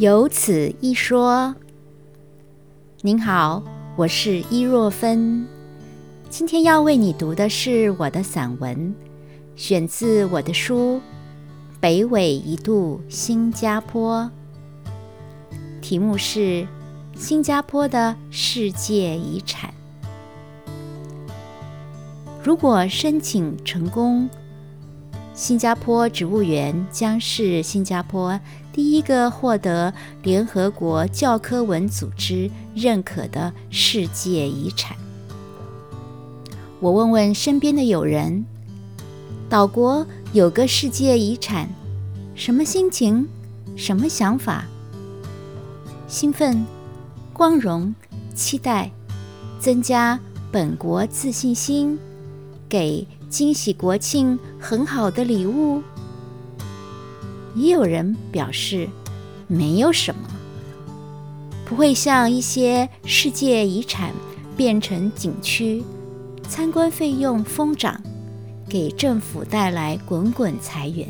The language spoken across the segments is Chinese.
有此一说。您好，我是伊若芬，今天要为你读的是我的散文，选自我的书《北纬一度新加坡》，题目是《新加坡的世界遗产》。如果申请成功，新加坡植物园将是新加坡第一个获得联合国教科文组织认可的世界遗产。我问问身边的友人，岛国有个世界遗产，什么心情？什么想法？兴奋、光荣、期待，增加本国自信心，给。惊喜国庆很好的礼物，也有人表示没有什么，不会像一些世界遗产变成景区，参观费用疯涨，给政府带来滚滚财源。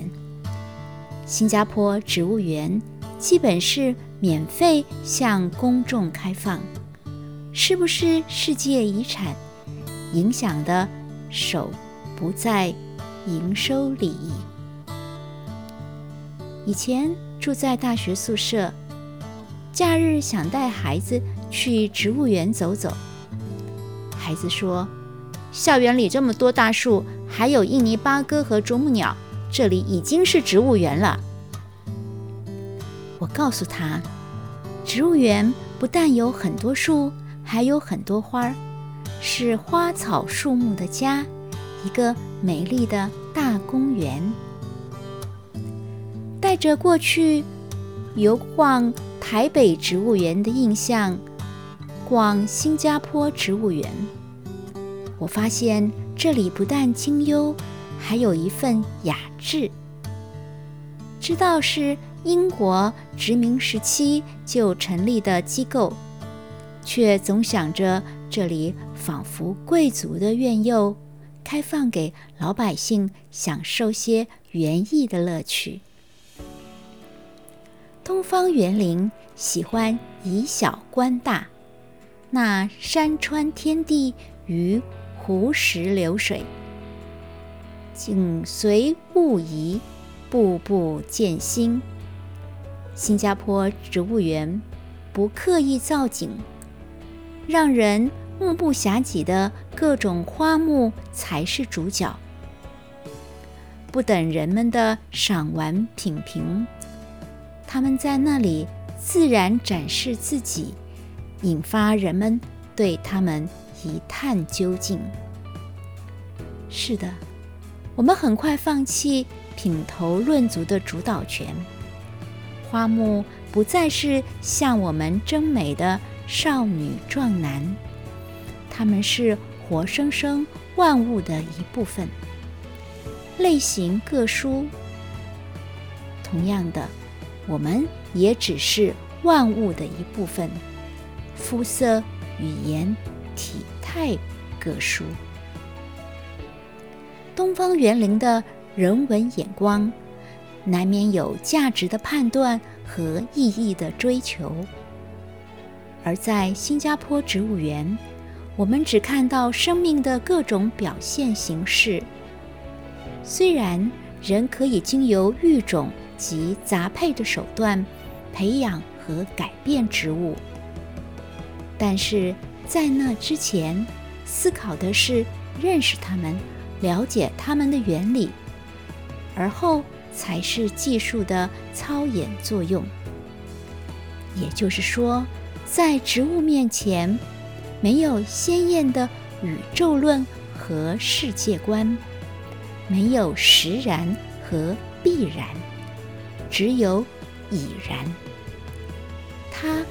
新加坡植物园基本是免费向公众开放，是不是世界遗产？影响的手。不在营收里。以前住在大学宿舍，假日想带孩子去植物园走走。孩子说：“校园里这么多大树，还有印尼八哥和啄木鸟，这里已经是植物园了。”我告诉他：“植物园不但有很多树，还有很多花，是花草树木的家。”一个美丽的大公园，带着过去游逛台北植物园的印象，逛新加坡植物园，我发现这里不但清幽，还有一份雅致。知道是英国殖民时期就成立的机构，却总想着这里仿佛贵族的院囿。开放给老百姓享受些园艺的乐趣。东方园林喜欢以小观大，那山川天地与湖石流水，景随物移，步步见新。新加坡植物园不刻意造景，让人。目不暇给的各种花木才是主角，不等人们的赏玩品评，他们在那里自然展示自己，引发人们对他们一探究竟。是的，我们很快放弃品头论足的主导权，花木不再是向我们争美的少女壮男。他们是活生生万物的一部分，类型各殊。同样的，我们也只是万物的一部分，肤色、语言、体态各殊。东方园林的人文眼光，难免有价值的判断和意义的追求，而在新加坡植物园。我们只看到生命的各种表现形式。虽然人可以经由育种及杂配的手段培养和改变植物，但是在那之前，思考的是认识它们、了解它们的原理，而后才是技术的操演作用。也就是说，在植物面前。没有鲜艳的宇宙论和世界观，没有实然和必然，只有已然。它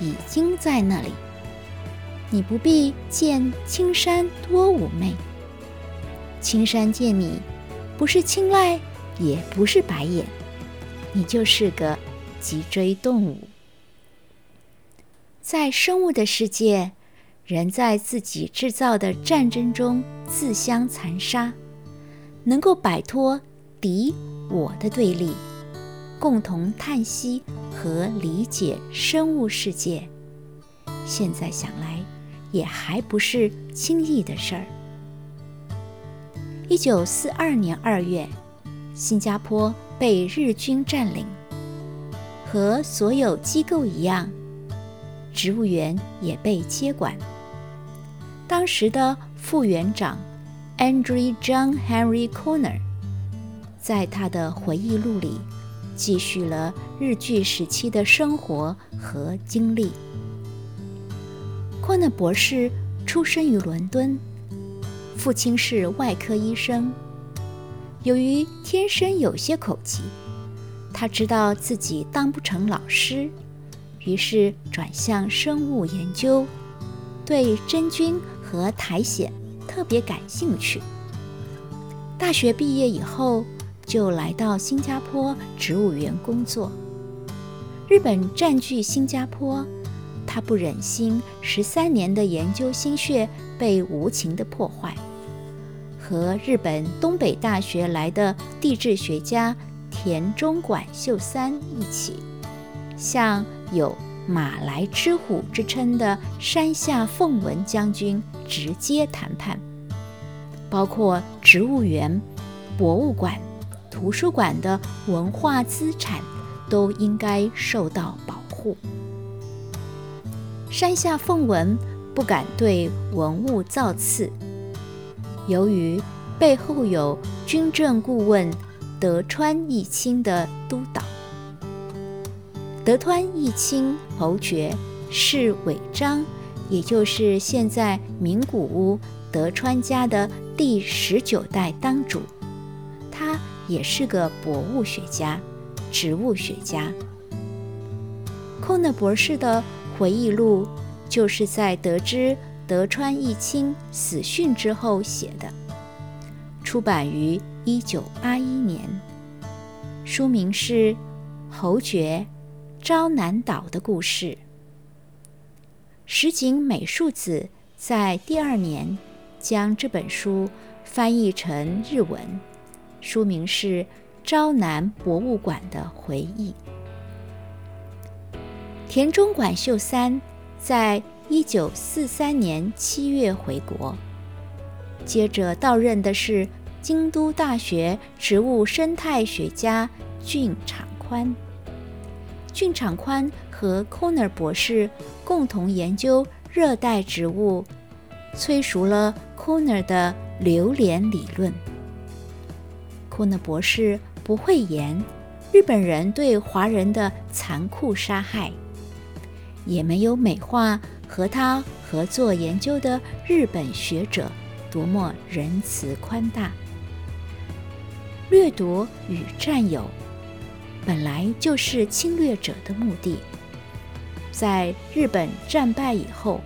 已经在那里。你不必见青山多妩媚，青山见你，不是青睐，也不是白眼，你就是个脊椎动物。在生物的世界。人在自己制造的战争中自相残杀，能够摆脱敌我的对立，共同叹息和理解生物世界，现在想来也还不是轻易的事儿。一九四二年二月，新加坡被日军占领，和所有机构一样，植物园也被接管。当时的副园长 Andrew John Henry Corner 在他的回忆录里。继续了日据时期的生活和经历。昆纳博士出生于伦敦，父亲是外科医生。由于天生有些口疾，他知道自己当不成老师，于是转向生物研究，对真菌和苔藓特别感兴趣。大学毕业以后。就来到新加坡植物园工作。日本占据新加坡，他不忍心十三年的研究心血被无情的破坏，和日本东北大学来的地质学家田中管秀三一起，向有“马来之虎”之称的山下奉文将军直接谈判，包括植物园、博物馆。图书馆的文化资产都应该受到保护。山下奉文不敢对文物造次，由于背后有军政顾问德川义清的督导。德川义清侯爵是尾张，也就是现在名古屋德川家的第十九代当主，他。也是个博物学家、植物学家。寇纳博士的回忆录就是在得知德川义清死讯之后写的，出版于一九八一年，书名是《侯爵昭南岛的故事》。石井美术子在第二年将这本书翻译成日文。书名是《朝南博物馆的回忆》。田中管秀三在一九四三年七月回国，接着到任的是京都大学植物生态学家俊场宽。俊场宽和 Corner 博士共同研究热带植物，催熟了 Corner 的榴莲理论。Koner 博士不讳言日本人对华人的残酷杀害，也没有美化和他合作研究的日本学者多么仁慈宽大。掠夺与占有本来就是侵略者的目的。在日本战败以后，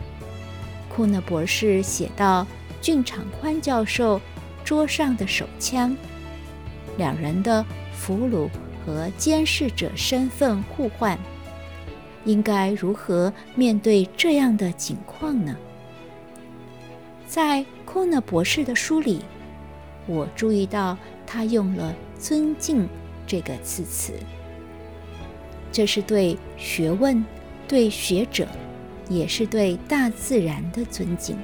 库纳博士写到：俊场宽教授桌上的手枪。两人的俘虏和监视者身份互换，应该如何面对这样的境况呢？在库纳博士的书里，我注意到他用了“尊敬”这个字词，这是对学问、对学者，也是对大自然的尊敬。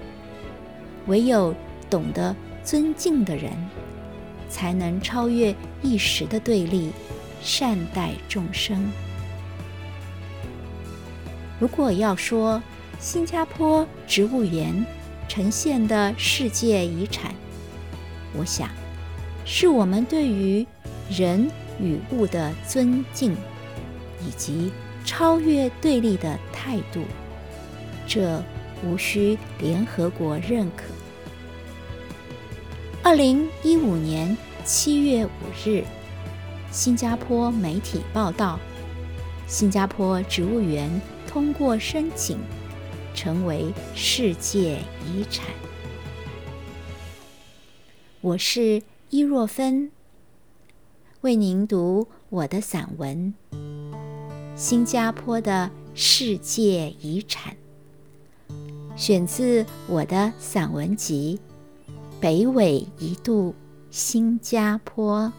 唯有懂得尊敬的人。才能超越一时的对立，善待众生。如果要说新加坡植物园呈现的世界遗产，我想是我们对于人与物的尊敬，以及超越对立的态度，这无需联合国认可。二零一五年七月五日，新加坡媒体报道，新加坡植物园通过申请，成为世界遗产。我是伊若芬，为您读我的散文《新加坡的世界遗产》，选自我的散文集。北纬一度，新加坡。